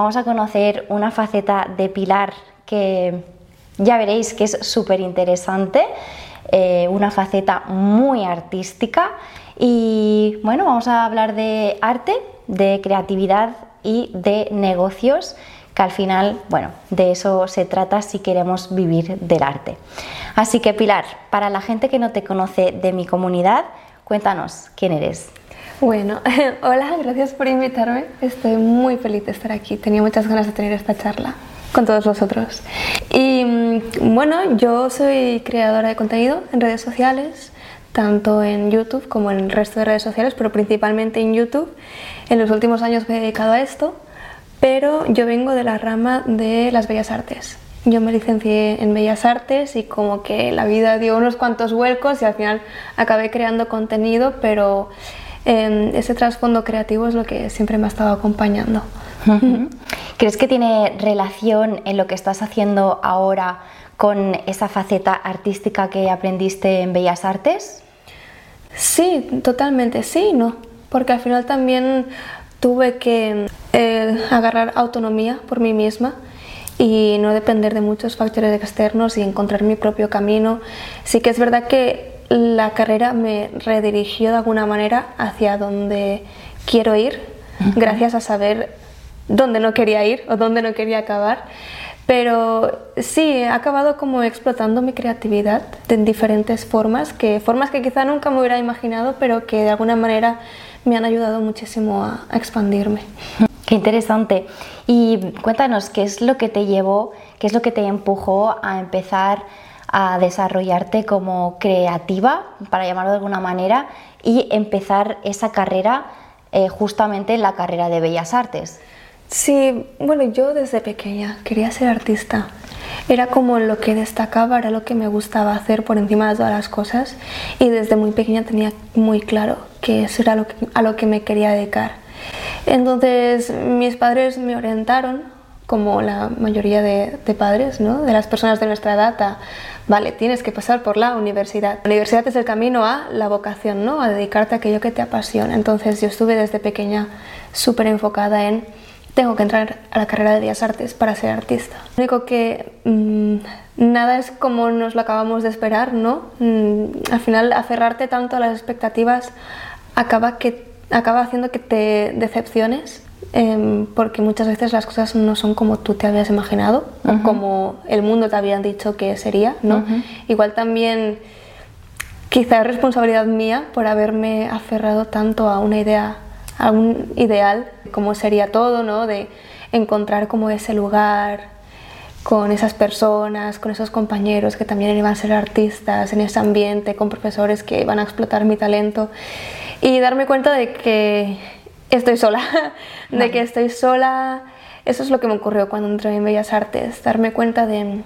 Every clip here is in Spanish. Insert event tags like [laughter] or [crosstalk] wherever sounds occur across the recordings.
Vamos a conocer una faceta de Pilar que ya veréis que es súper interesante, eh, una faceta muy artística y bueno, vamos a hablar de arte, de creatividad y de negocios que al final, bueno, de eso se trata si queremos vivir del arte. Así que Pilar, para la gente que no te conoce de mi comunidad, cuéntanos quién eres. Bueno, [laughs] hola, gracias por invitarme. Estoy muy feliz de estar aquí. Tenía muchas ganas de tener esta charla con todos vosotros. Y mm, bueno, yo soy creadora de contenido en redes sociales, tanto en YouTube como en el resto de redes sociales, pero principalmente en YouTube. En los últimos años me he dedicado a esto, pero yo vengo de la rama de las bellas artes. Yo me licencié en Bellas Artes y como que la vida dio unos cuantos vuelcos y al final acabé creando contenido, pero eh, ese trasfondo creativo es lo que siempre me ha estado acompañando. ¿Crees que tiene relación en lo que estás haciendo ahora con esa faceta artística que aprendiste en Bellas Artes? Sí, totalmente, sí, no, porque al final también tuve que eh, agarrar autonomía por mí misma y no depender de muchos factores externos y encontrar mi propio camino. Sí que es verdad que la carrera me redirigió de alguna manera hacia donde quiero ir, gracias a saber dónde no quería ir o dónde no quería acabar. Pero sí, he acabado como explotando mi creatividad en diferentes formas, que formas que quizá nunca me hubiera imaginado, pero que de alguna manera me han ayudado muchísimo a, a expandirme. Qué interesante. Y cuéntanos, ¿qué es lo que te llevó, qué es lo que te empujó a empezar a desarrollarte como creativa, para llamarlo de alguna manera, y empezar esa carrera eh, justamente en la carrera de Bellas Artes? Sí, bueno, yo desde pequeña quería ser artista. Era como lo que destacaba, era lo que me gustaba hacer por encima de todas las cosas y desde muy pequeña tenía muy claro que eso era a lo que me quería dedicar. Entonces mis padres me orientaron, como la mayoría de, padres, ¿no? de las personas de nuestra edad, vale, tienes que pasar por la universidad. La universidad es el camino a la vocación, ¿no? a dedicarte a aquello que te apasiona. Entonces yo estuve desde pequeña súper enfocada en tengo que entrar a la carrera de Bellas Artes para ser artista. Lo único que mm, nada es como nos lo acabamos de esperar, ¿no? Mm, al final, aferrarte tanto a las expectativas acaba que acaba haciendo que te decepciones em, porque muchas veces las cosas no son como tú te habías imaginado o como el mundo te había dicho que sería, ¿no? Igual también quizá es responsabilidad mía por haberme aferrado tanto a una idea, a un ideal, como sería todo, ¿no? De encontrar como ese lugar con esas personas, con esos compañeros que también iban a ser artistas, en ese ambiente, con profesores que iban a explotar mi talento y darme cuenta de que estoy sola, [laughs] de que estoy sola. Eso es lo que me ocurrió cuando entré en Bellas Artes, darme cuenta de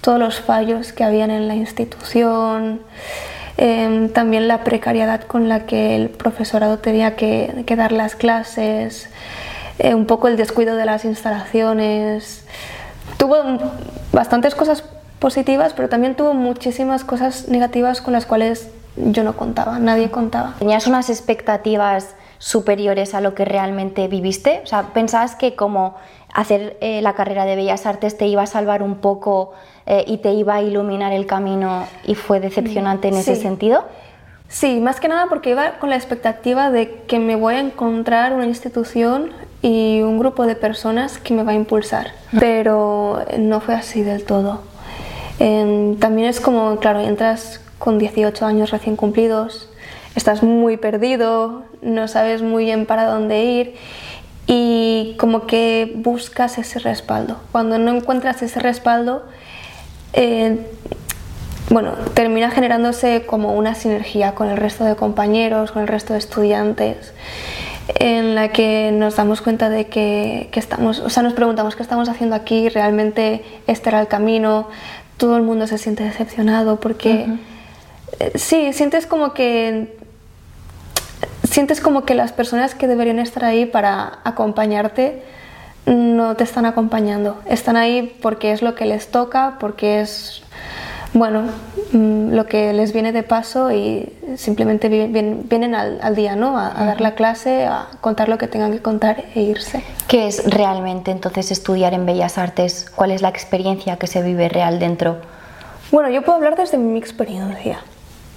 todos los fallos que habían en la institución, em, también la precariedad con la que el profesorado tenía que, dar las clases, eh, un poco el descuido de las instalaciones. Tuvo bastantes cosas positivas, pero también tuvo muchísimas cosas negativas con las cuales yo no contaba, nadie contaba. ¿Tenías unas expectativas superiores a lo que realmente viviste? O sea, ¿pensabas que como hacer eh, la carrera de Bellas Artes te iba a salvar un poco eh, y te iba a iluminar el camino y fue decepcionante en ese sentido? Sí, más que nada porque iba con la expectativa de que me voy a encontrar una institución y un grupo de personas que me va a impulsar, pero no fue así del todo. También es como, claro, entras con 18 años recién cumplidos, estás muy perdido, no sabes muy bien para dónde ir y como que buscas ese respaldo. Cuando no encuentras ese respaldo, eh, bueno, termina generándose como una sinergia con el resto de compañeros, con el resto de estudiantes, en la que nos damos cuenta de que, que estamos, o sea, nos preguntamos qué estamos haciendo aquí, realmente este era el camino, todo el mundo se siente decepcionado porque... Eh, sí, sientes como que sientes como que las personas que deberían estar ahí para acompañarte no te están acompañando. Están ahí porque es lo que les toca, porque es Bueno, mm, lo que les viene de paso y simplemente vienen al, día, ¿no? A, dar la clase, a contar lo que tengan que contar e irse. ¿Qué es realmente entonces estudiar en Bellas Artes? ¿Cuál es la experiencia que se vive real dentro? Bueno, yo puedo hablar desde mi experiencia.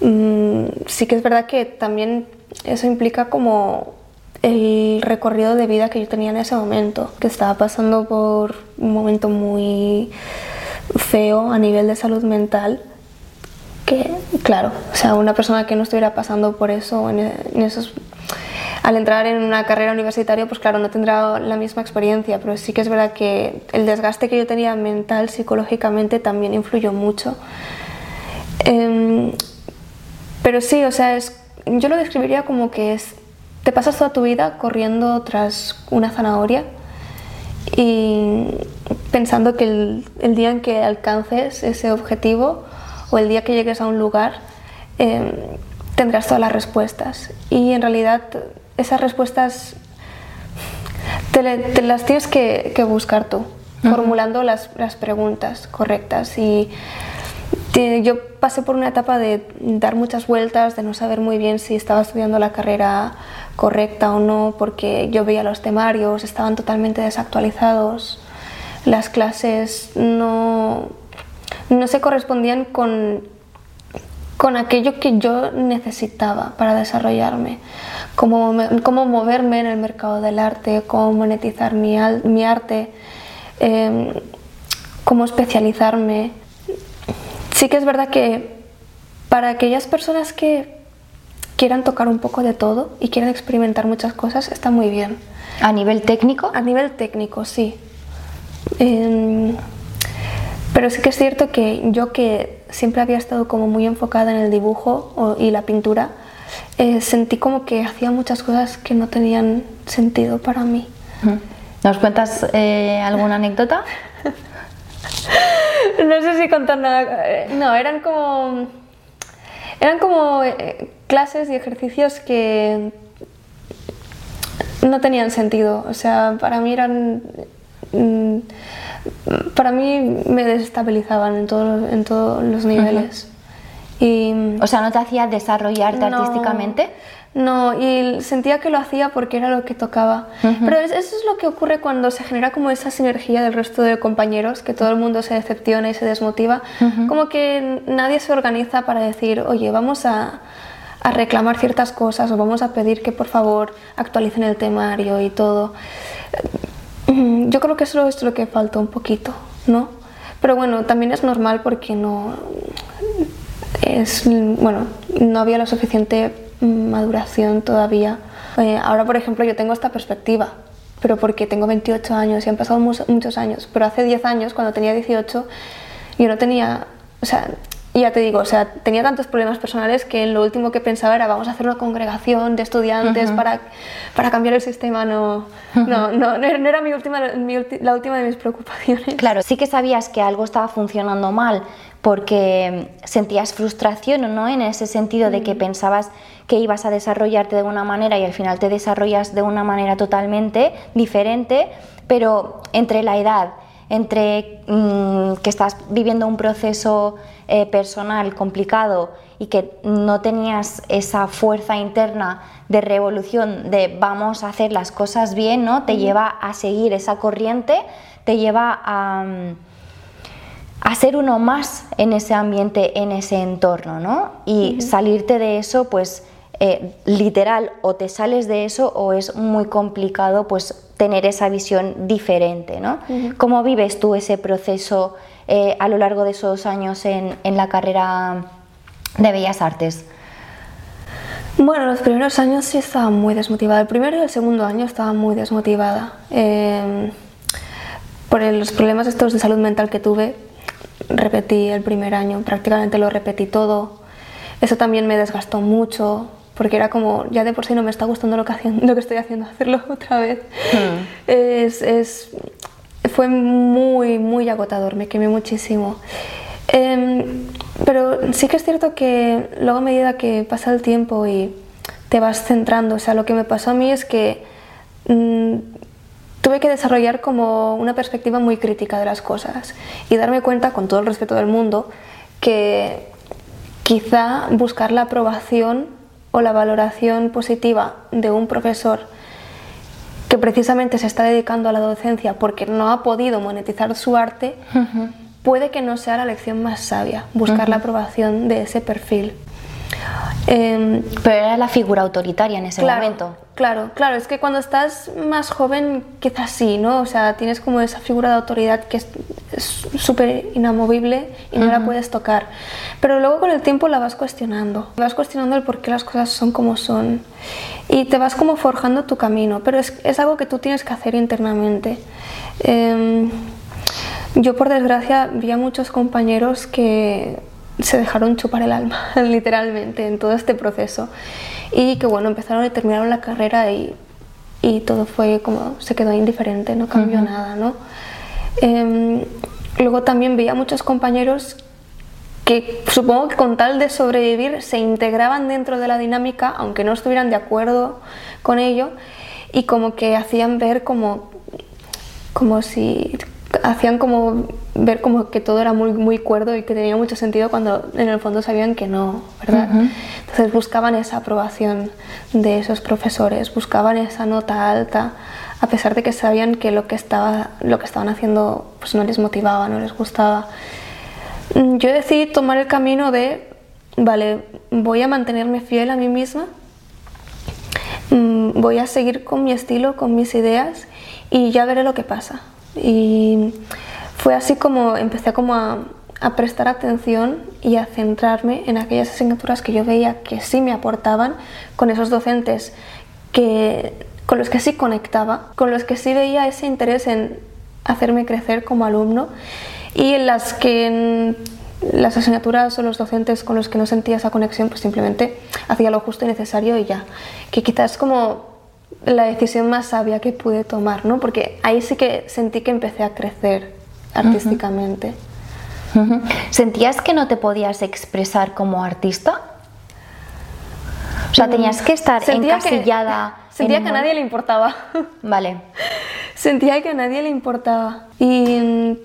Mm, sí que es verdad que también eso implica como el recorrido de vida que yo tenía en ese momento, que estaba pasando por un momento muy feo a nivel de salud mental, que claro, o sea, una persona que no estuviera pasando por eso en, esos al entrar en una carrera universitaria, pues claro, no tendrá la misma experiencia, pero sí que es verdad que el desgaste que yo tenía mental, psicológicamente, también influyó mucho. Em, pero sí, o sea, es, yo lo describiría como que es, te pasas toda tu vida corriendo tras una zanahoria y pensando que el, día en que alcances ese objetivo o el día que llegues a un lugar em, tendrás todas las respuestas. Y en realidad esas respuestas te, las tienes que, buscar tú, formulando las, las preguntas correctas. Y yo pasé por una etapa de dar muchas vueltas, de no saber muy bien si estaba estudiando la carrera correcta o no, porque yo veía los temarios, estaban totalmente desactualizados, las clases no, no se correspondían con, con aquello que yo necesitaba para desarrollarme, cómo, cómo moverme en el mercado del arte, cómo monetizar mi, mi arte, em, cómo especializarme Sí que es verdad que para aquellas personas que quieran tocar un poco de todo y quieran experimentar muchas cosas, está muy bien. ¿A nivel técnico? A nivel técnico, sí. Em, pero sí que es cierto que yo que siempre había estado como muy enfocada en el dibujo y la pintura, eh, sentí como que hacía muchas cosas que no tenían sentido para mí. ¿Nos cuentas eh, alguna anécdota? [laughs] no sé si contar nada. Eh, no, eran como. Eran como eh, clases y ejercicios que no tenían sentido. O sea, para mí eran. Mm, para mí me desestabilizaban en, en todos los niveles. y, o sea, ¿no te hacía desarrollarte artísticamente? No, y sentía que lo hacía porque era lo que tocaba. Pero eso es lo que ocurre cuando se genera como esa sinergia del resto de compañeros, que todo el mundo se decepciona y se desmotiva. Como que nadie se organiza para decir, oye, vamos a, a, reclamar ciertas cosas o vamos a pedir que por favor actualicen el temario y todo. Yo creo que eso es lo que falta un poquito, ¿no? Pero bueno, también es normal porque no es bueno, no había lo suficiente maduración todavía. Eh, ahora, por ejemplo, yo tengo esta perspectiva, pero porque tengo 28 años y han pasado muchos años. Pero hace 10 años, cuando tenía 18, yo no tenía, o sea, ya te digo, o sea, tenía tantos problemas personales que lo último que pensaba era vamos a hacer una congregación de estudiantes para, para cambiar el sistema. No, no, no, no, era mi última, la última de mis preocupaciones. Claro, sí que sabías que algo estaba funcionando mal porque sentías frustración, ¿no? En ese sentido de que mm. pensabas que ibas a desarrollarte de una manera y al final te desarrollas de una manera totalmente diferente, pero entre la edad, entre mm, que estás viviendo un proceso eh, personal complicado y que no tenías esa fuerza interna de revolución, de vamos a hacer las cosas bien, ¿no? Te lleva a seguir esa corriente, te lleva a, mm, a ser uno más en ese ambiente, en ese entorno, ¿no? Y salirte de eso, pues eh, literal o te sales de eso o es muy complicado pues tener esa visión diferente, ¿no? ¿Cómo vives tú ese proceso eh, a lo largo de esos años en, la carrera de Bellas Artes? Bueno, los primeros años sí estaba muy desmotivada. El primero y el segundo año estaba muy desmotivada. Em, por los problemas estos de salud mental que tuve, repetí el primer año, prácticamente lo repetí todo. Eso también me desgastó mucho, porque era como, ya de por sí no me está gustando lo que, lo que estoy haciendo, hacerlo [laughs] otra vez. Hmm. Es, es, fue muy, muy agotador, me quemé muchísimo. Em, pero sí que es cierto que luego a medida que pasa el tiempo y te vas centrando, o sea, lo que me pasó a mí es que mm, tuve que desarrollar como una perspectiva muy crítica de las cosas y darme cuenta, con todo el respeto del mundo, que quizá buscar la aprobación o la valoración positiva de un profesor que precisamente se está dedicando a la docencia porque no ha podido monetizar su arte, puede que no sea la lección más sabia, buscar la aprobación de ese perfil. Em, Pero era la figura autoritaria en ese momento. Claro, claro, es que cuando estás más joven quizás sí, ¿no? O sea, tienes como esa figura de autoridad que es súper inamovible y no la puedes tocar. Pero luego con el tiempo la vas cuestionando, vas cuestionando el por qué las cosas son como son y te vas como forjando tu camino, pero es, es algo que tú tienes que hacer internamente. Em, yo por desgracia vi a muchos compañeros que se dejaron chupar el alma, [laughs] literalmente, en todo este proceso. Y que bueno, empezaron y terminaron la carrera y, y todo fue como, se quedó indiferente, no cambió nada, ¿no? Em, luego también veía muchos compañeros que supongo que con tal de sobrevivir se integraban dentro de la dinámica, aunque no estuvieran de acuerdo con ello, y como que hacían ver como, como si hacían como ver como que todo era muy, muy cuerdo y que tenía mucho sentido cuando en el fondo sabían que no, ¿verdad? Entonces buscaban esa aprobación de esos profesores, buscaban esa nota alta, a pesar de que sabían que lo que, estaba, lo que estaban haciendo pues no les motivaba, no les gustaba. Mm, yo decidí tomar el camino de, vale, voy a mantenerme fiel a mí misma, mm, voy a seguir con mi estilo, con mis ideas y ya veré lo que pasa. Y fue así como empecé como a, prestar atención y a centrarme en aquellas asignaturas que yo veía que sí me aportaban con esos docentes que, con los que sí conectaba, con los que sí veía ese interés en hacerme crecer como alumno y en las que las asignaturas o los docentes con los que no sentía esa conexión pues simplemente hacía lo justo y necesario y ya, que quizás como la decisión más sabia que pude tomar, ¿no? Porque ahí sí que sentí que empecé a crecer artísticamente. ¿Sentías que no te podías expresar como artista? O sea, tenías que estar encasillada. [laughs] sentía que a nadie le importaba. Vale. [laughs] Sentía que a nadie le importaba. Y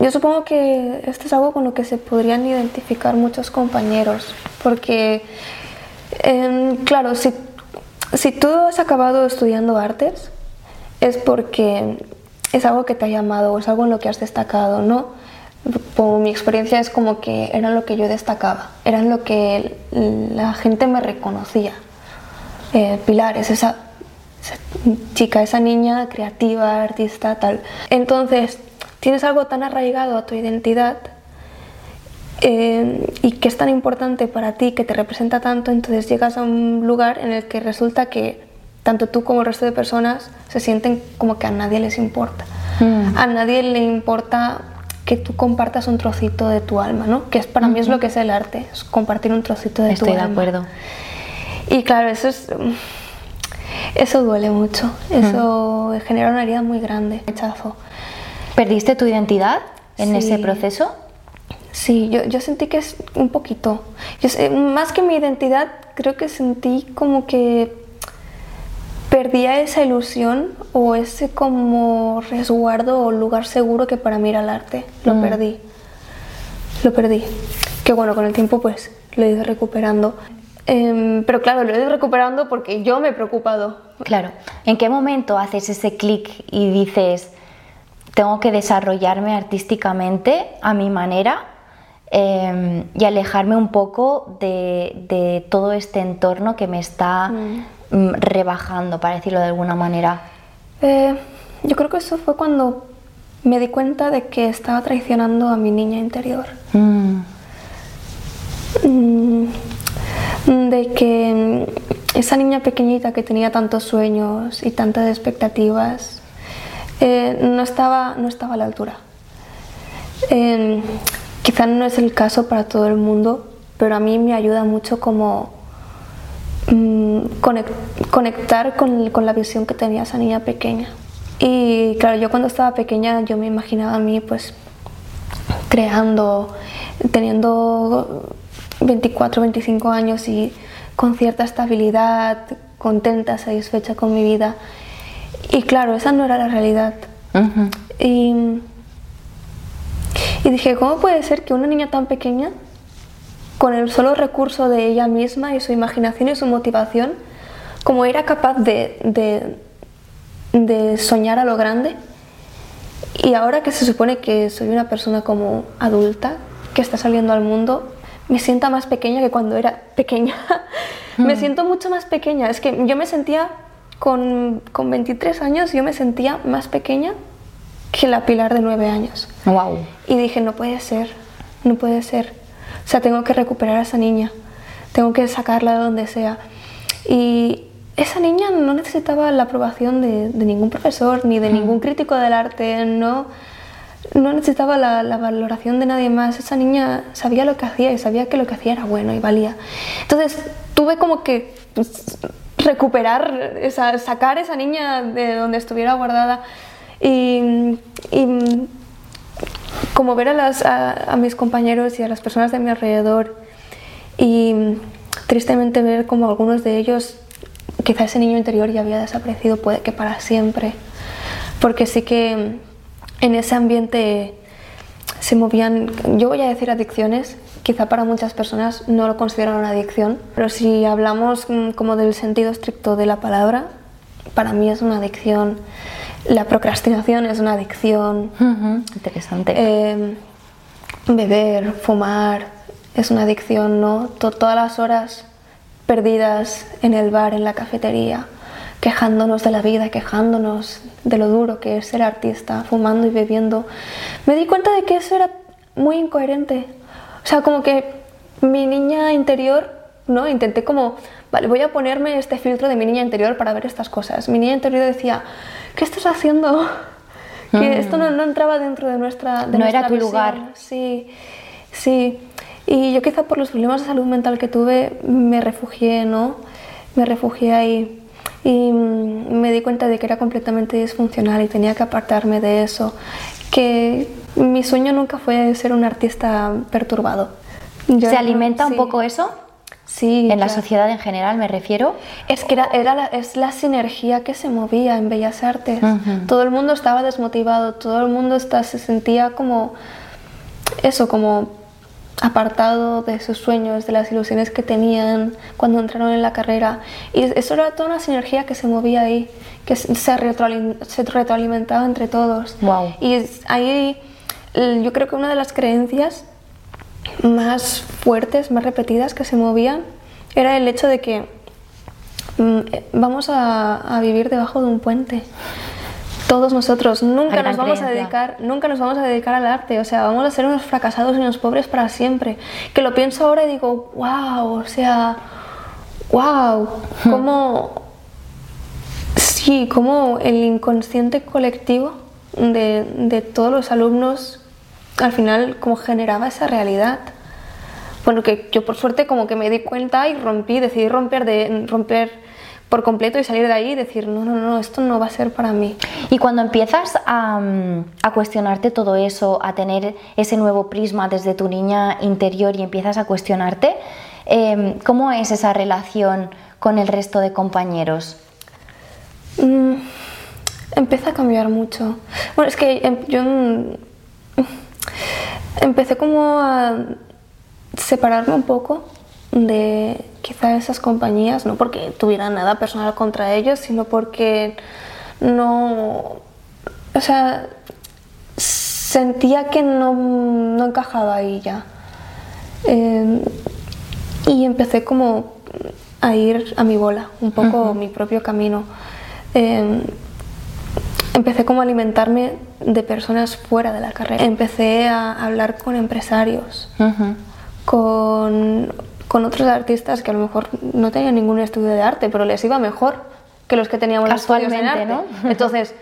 yo supongo que esto es algo con lo que se podrían identificar muchos compañeros. Porque, em, claro, si, si tú has acabado estudiando artes, es porque es algo que te ha llamado o es algo en lo que has destacado, ¿no? Por mi experiencia es como que era lo que yo destacaba, era lo que la gente me reconocía. Eh, Pilar es esa, chica, esa niña creativa, artista, tal. Entonces, tienes algo tan arraigado a tu identidad eh, y que es tan importante para ti, que te representa tanto, entonces llegas a un lugar en el que resulta que tanto tú como el resto de personas se sienten como que a nadie les importa. Mm. A nadie le importa que tú compartas un trocito de tu alma, ¿no? Que es para mí es lo que es el arte, es compartir un trocito de tu alma. Estoy de acuerdo. Y claro, eso es eso duele mucho, eso genera una herida muy grande, rechazo. ¿Perdiste tu identidad en ese proceso? Sí, yo, yo, sentí que es un poquito. más que mi identidad, creo que sentí como que perdía esa ilusión o ese como resguardo o lugar seguro que para mí era el arte. Lo mm. perdí. Lo perdí. Que bueno, con el tiempo pues lo he ido recuperando. Em, pero claro, lo he ido recuperando porque yo me he preocupado. Claro. ¿En qué momento haces ese clic y dices, tengo que desarrollarme artísticamente a mi manera em, y alejarme un poco de, todo este entorno que me está mm. Mm, rebajando, para decirlo de alguna manera? Eh, yo creo que eso fue cuando me di cuenta de que estaba traicionando a mi niña interior. Mm. Mm, de que esa niña pequeñita que tenía tantos sueños y tantas expectativas eh, no, estaba, no estaba a la altura. Eh, quizá no es el caso para todo el mundo, pero a mí me ayuda mucho como Mm, conectar con, con, la visión que tenía esa niña pequeña. Y claro, yo cuando estaba pequeña yo me imaginaba a mí pues creando, teniendo 24, 25 años y con cierta estabilidad, contenta, satisfecha con mi vida. Y claro, esa no era la realidad. y, Y dije, ¿cómo puede ser que una niña tan pequeña, con el solo recurso de ella misma y su imaginación y su motivación, como era capaz de, de, de soñar a lo grande? Y ahora que se supone que soy una persona como adulta, que está saliendo al mundo, me sienta más pequeña que cuando era pequeña. [laughs] me Mm. siento mucho más pequeña. Es que yo me sentía, con, con 23 años, yo me sentía más pequeña que la Pilar de 9 años. Wow. Y dije, no puede ser, no puede ser. O sea, tengo que recuperar a esa niña, tengo que sacarla de donde sea. Y esa niña no necesitaba la aprobación de, de ningún profesor ni de ningún crítico del arte, no, no necesitaba la, la valoración de nadie más. Esa niña sabía lo que hacía y sabía que lo que hacía era bueno y valía. Entonces tuve como que pues, recuperar, esa, sacar esa niña de donde estuviera guardada y, y como ver a, las, a, a mis compañeros y a las personas de mi alrededor y tristemente ver como algunos de ellos, quizá ese niño interior ya había desaparecido, puede que para siempre, porque sí que en ese ambiente se movían, yo voy a decir adicciones, quizá para muchas personas no lo consideran una adicción, pero si hablamos mm, como del sentido estricto de la palabra, para mí es una adicción. La procrastinación es una adicción. Interesante. Eh, beber, fumar, es una adicción, ¿no? To- todas las horas perdidas en el bar, en la cafetería, quejándonos de la vida, quejándonos de lo duro que es ser artista, fumando y bebiendo. Me di cuenta de que eso era muy incoherente. O sea, como que mi niña interior, ¿no? Intenté como, vale, voy a ponerme este filtro de mi niña interior para ver estas cosas. Mi niña interior decía, ¿qué estás haciendo? Que esto no, no entraba dentro de nuestra... de No era nuestra tu visión. lugar. Sí, sí. Y yo quizá por los problemas de salud mental que tuve me refugié, ¿no? Me refugié ahí y mm, me di cuenta de que era completamente disfuncional y tenía que apartarme de eso. Que mi sueño nunca fue ser un artista perturbado. Yo ¿Se no- alimenta un sí. poco eso? Sí. En la sociedad en general me refiero. Es que era, era la, es la sinergia que se movía en Bellas Artes. Todo el mundo estaba desmotivado, todo el mundo está, se sentía como eso, como apartado de sus sueños, de las ilusiones que tenían cuando entraron en la carrera. Y eso era toda una sinergia que se movía ahí, que se, se retroalim- se retroalimentaba entre todos. Guau. Y ahí yo creo que una de las creencias más fuertes, más repetidas que se movían, era el hecho de que mm, eh, vamos a, a vivir debajo de un puente. Todos nosotros nunca nos vamos a dedicar, nunca nos vamos a dedicar al arte, o sea, vamos a ser unos fracasados y unos pobres para siempre. Que lo pienso ahora y digo, wow, o sea, wow, cómo sí, cómo el inconsciente colectivo de, de todos los alumnos al final como generaba esa realidad. Bueno, que yo por suerte como que me di cuenta y rompí, decidí romper, de, romper por completo y salir de ahí y decir, no, no, no, esto no va a ser para mí. Y cuando empiezas a, a cuestionarte todo eso, a tener ese nuevo prisma desde tu niña interior y empiezas a cuestionarte, em, ¿cómo es esa relación con el resto de compañeros? Mm, empieza a cambiar mucho. Bueno, es que em- yo empecé como a separarme un poco de quizá esas compañías, no porque tuviera nada personal contra ellos, sino porque no, o sea, sentía que no, no encajaba ahí ya. Eh, y empecé como a ir a mi bola, un poco mi propio camino. Eh, empecé como a alimentarme de personas fuera de la carrera. Empecé a hablar con empresarios, con, con otros artistas que a lo mejor no tenían ningún estudio de arte, pero les iba mejor que los que teníamos estudios en arte. Casualmente, ¿no? [laughs] Entonces,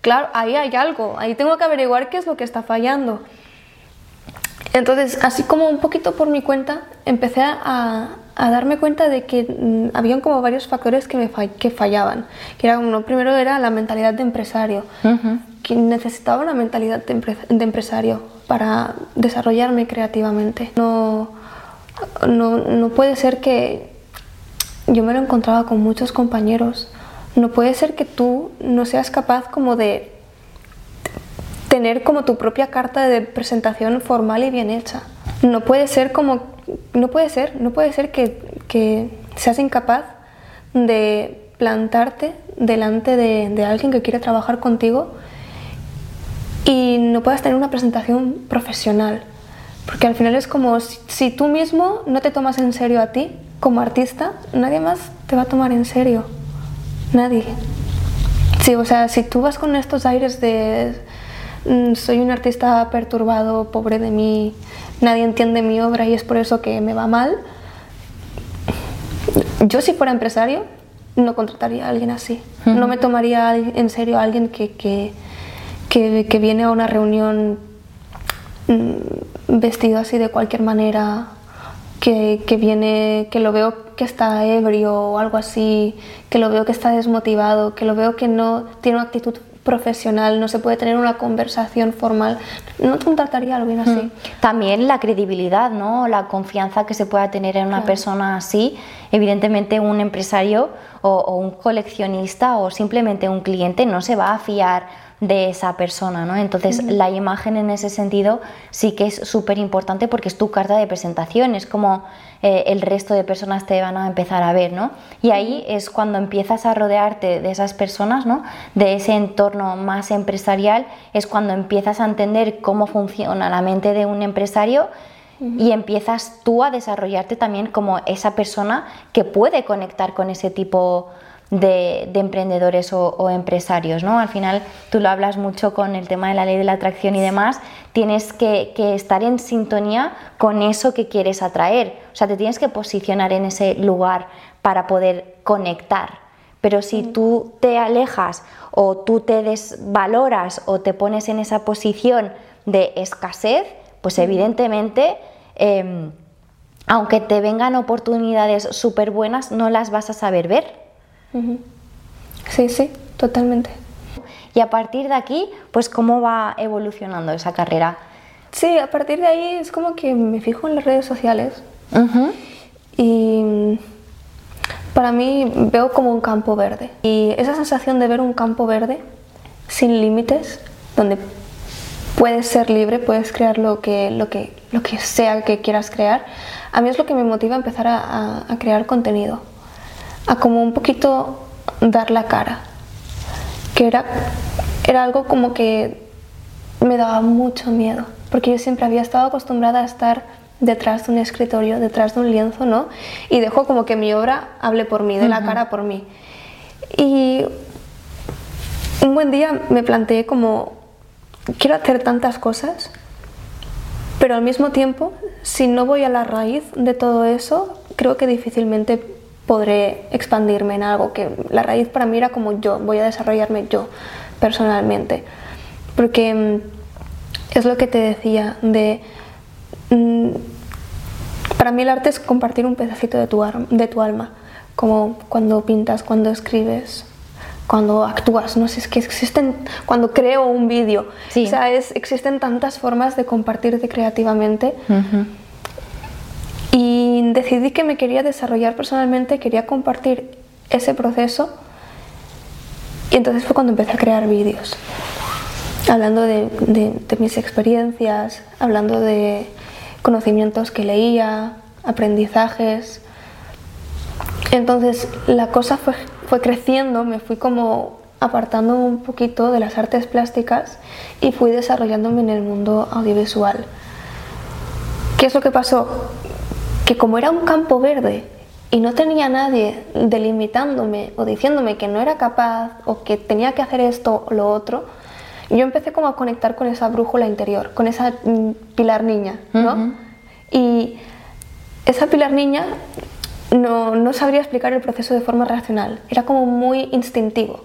claro, ahí hay algo, ahí tengo que averiguar qué es lo que está fallando. Entonces, así como un poquito por mi cuenta, empecé a, a darme cuenta de que mm, habían como varios factores que me que fallaban. Que era uno, primero era la mentalidad de empresario. Que necesitaba una mentalidad de, empre- de empresario para desarrollarme creativamente. No, no, no puede ser que yo me lo encontraba con muchos compañeros. No puede ser que tú no seas capaz como de te- tener como tu propia carta de presentación formal y bien hecha. No puede ser como, no puede ser, no puede ser que, que seas incapaz de plantarte delante de, de alguien que quiere trabajar contigo y no puedas tener una presentación profesional. Porque al final es como si, si, tú mismo no te tomas en serio a ti como artista, nadie más te va a tomar en serio. Nadie. Sí, o sea, si tú vas con estos aires de mm, soy un artista perturbado, pobre de mí, nadie entiende mi obra y es por eso que me va mal, yo si fuera empresario no contrataría a alguien así. No me tomaría en serio a alguien que, que, que, que viene a una reunión mm, vestido así de cualquier manera, que, que, viene, que lo veo que está ebrio o algo así, que lo veo que está desmotivado, que lo veo que no tiene una actitud profesional, no se puede tener una conversación formal, no contrataría a alguien así. También la credibilidad, ¿no? La confianza que se pueda tener en una claro. persona así. Evidentemente un empresario o, o, un coleccionista o simplemente un cliente no se va a fiar de esa persona, ¿no? Entonces uh -huh. la imagen en ese sentido sí que es súper importante porque es tu carta de presentación, es como eh, el resto de personas te van a empezar a ver, ¿no? Y ahí es cuando empiezas a rodearte de esas personas, ¿no? De ese entorno más empresarial, es cuando empiezas a entender cómo funciona la mente de un empresario y empiezas tú a desarrollarte también como esa persona que puede conectar con ese tipo de, de emprendedores o, o, empresarios. ¿no? Al final, tú lo hablas mucho con el tema de la ley de la atracción y demás, tienes que, que, estar en sintonía con eso que quieres atraer. O sea, te tienes que posicionar en ese lugar para poder conectar. Pero si tú te alejas o tú te desvaloras o te pones en esa posición de escasez, pues evidentemente... Eh, aunque te vengan oportunidades súper buenas, no las vas a saber ver. Sí, sí, totalmente. Y a partir de aquí, pues cómo va evolucionando esa carrera. Sí, a partir de ahí es como que me fijo en las redes sociales uh -huh. y para mí veo como un campo verde. Y esa sensación de ver un campo verde sin límites, donde puedes ser libre, puedes crear lo que, lo que, lo que sea que quieras crear, a mí es lo que me motiva a empezar a crear contenido a como un poquito dar la cara, que era, era algo como que me daba mucho miedo, porque yo siempre había estado acostumbrada a estar detrás de un escritorio, detrás de un lienzo, ¿no? Y dejo como que mi obra hable por mí, de uh -huh. la cara por mí. Y un buen día me planteé como, quiero hacer tantas cosas, pero al mismo tiempo, si no voy a la raíz de todo eso, creo que difícilmente podré expandirme en algo que la raíz para mí era como yo, voy a desarrollarme yo personalmente. Porque mm, es lo que te decía, de... Mm, para mí el arte es compartir un pedacito de tu, de tu alma, como cuando pintas, cuando escribes, cuando actúas, no sé, es que existen, cuando creo un vídeo, sí. o sea, es, existen tantas formas de compartirte creativamente. Uh -huh. Decidí que me quería desarrollar personalmente, quería compartir ese proceso. Y entonces fue cuando empecé a crear vídeos, hablando de, de, de, mis experiencias, hablando de conocimientos que leía, aprendizajes. Entonces la cosa fue, fue creciendo, me fui como apartando un poquito de las artes plásticas y fui desarrollándome en el mundo audiovisual. ¿Qué es lo que pasó? Que como era un campo verde y no tenía nadie delimitándome o diciéndome que no era capaz o que tenía que hacer esto o lo otro, yo empecé como a conectar con esa brújula interior, con esa mm, pilar niña, ¿no? Uh -huh. Y esa pilar niña no, no sabría explicar el proceso de forma racional, era como muy instintivo.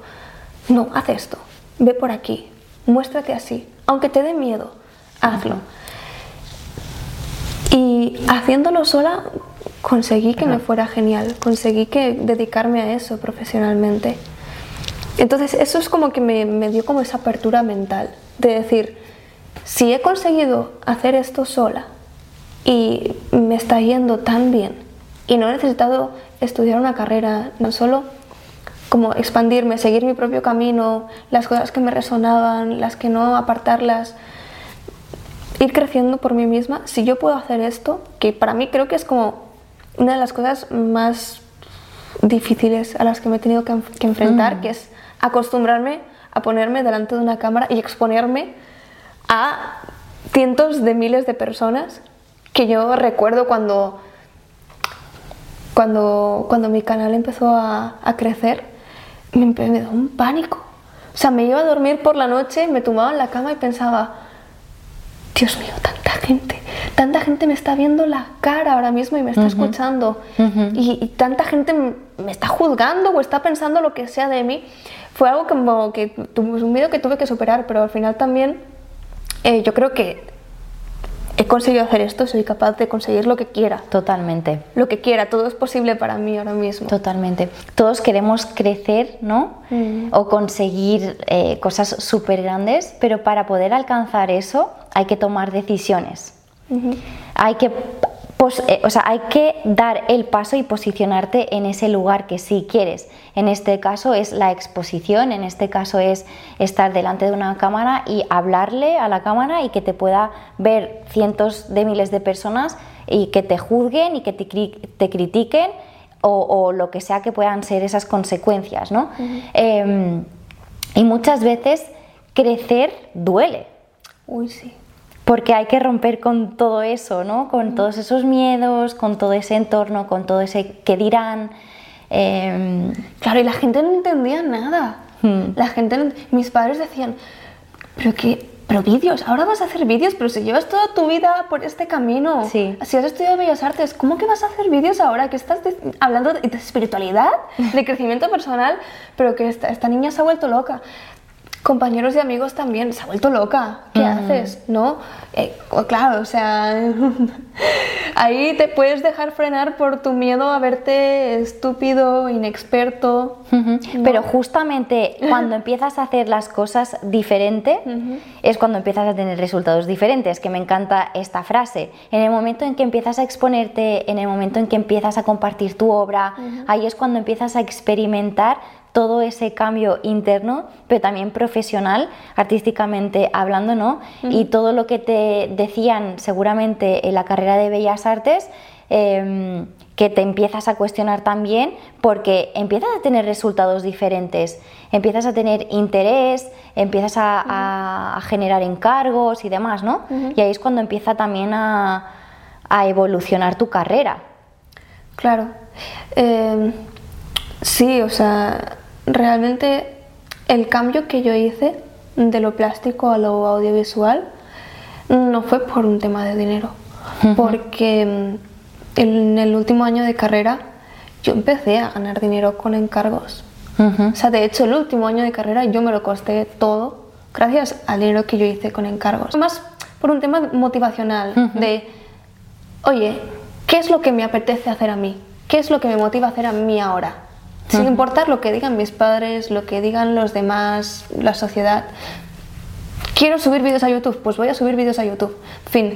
No, haz esto, ve por aquí, muéstrate así, aunque te dé miedo, hazlo. Uh -huh. Y haciéndolo sola conseguí que me fuera genial, conseguí que dedicarme a eso profesionalmente. Entonces eso es como que me, me dio como esa apertura mental de decir, si he conseguido hacer esto sola y me está yendo tan bien y no he necesitado estudiar una carrera, no solo como expandirme, seguir mi propio camino, las cosas que me resonaban, las que no apartarlas, ir creciendo por mí misma. Si yo puedo hacer esto, que para mí creo que es como una de las cosas más difíciles a las que me he tenido que, enfrentar, que es acostumbrarme a ponerme delante de una cámara y exponerme a cientos de miles de personas que yo recuerdo cuando, cuando, cuando mi canal empezó a, crecer, me, me dio un pánico. O sea, me iba a dormir por la noche, me tumbaba en la cama y pensaba, Dios mío, tanta gente, tanta gente me está viendo la cara ahora mismo y me está escuchando y, tanta gente me está juzgando o está pensando lo que sea de mí. Fue algo como que tuve un miedo que tuve que superar, pero al final también eh, yo creo que he conseguido hacer esto, soy capaz de conseguir lo que quiera. Totalmente. Lo que quiera, todo es posible para mí ahora mismo. Totalmente. Todos queremos crecer, ¿no? Mm. O conseguir eh, cosas súper grandes, pero para poder alcanzar eso hay que tomar decisiones. Hay que eh, o sea, hay que dar el paso y posicionarte en ese lugar que sí quieres. En este caso es la exposición, en este caso es estar delante de una cámara y hablarle a la cámara y que te pueda ver cientos de miles de personas y que te juzguen y que te, critiquen o, lo que sea que puedan ser esas consecuencias, ¿no? Em, y muchas veces crecer duele. Uy, sí porque hay que romper con todo eso, ¿no? Con todos esos miedos, con todo ese entorno, con todo ese que dirán. Em, claro, y la gente no entendía nada. Hmm. La gente, mis padres decían, pero qué, pero vídeos, ahora vas a hacer vídeos, pero si llevas toda tu vida por este camino, sí. si has estudiado Bellas Artes, ¿cómo que vas a hacer vídeos ahora que estás hablando de, espiritualidad, de [laughs] crecimiento personal, pero que esta, esta niña se ha vuelto loca? Compañeros y amigos también, se ha vuelto loca, ¿qué haces? ¿No? Eh, claro, o sea, [laughs] ahí te puedes dejar frenar por tu miedo a verte estúpido, inexperto. Pero justamente cuando empiezas a hacer las cosas diferente, es cuando empiezas a tener resultados diferentes, que me encanta esta frase. En el momento en que empiezas a exponerte, en el momento en que empiezas a compartir tu obra, ahí es cuando empiezas a experimentar todo ese cambio interno, pero también profesional, artísticamente hablando, ¿no? Y todo lo que te decían seguramente en la carrera de Bellas Artes, em, que te empiezas a cuestionar también porque empiezas a tener resultados diferentes, empiezas a tener interés, empiezas a, generar encargos y demás, ¿no? Y ahí es cuando empieza también a, evolucionar tu carrera. Claro. Em, sí, o sea, realmente el cambio que yo hice de lo plástico a lo audiovisual no fue por un tema de dinero, porque mm, en el último año de carrera yo empecé a ganar dinero con encargos. O sea, de hecho, el último año de carrera yo me lo costé todo gracias al dinero que yo hice con encargos. Más por un tema motivacional, de, oye, ¿qué es lo que me apetece hacer a mí? ¿Qué es lo que me motiva a hacer a mí ahora? Sin importar lo que digan mis padres, lo que digan los demás, la sociedad. Quiero subir vídeos a YouTube, pues voy a subir vídeos a YouTube. Fin.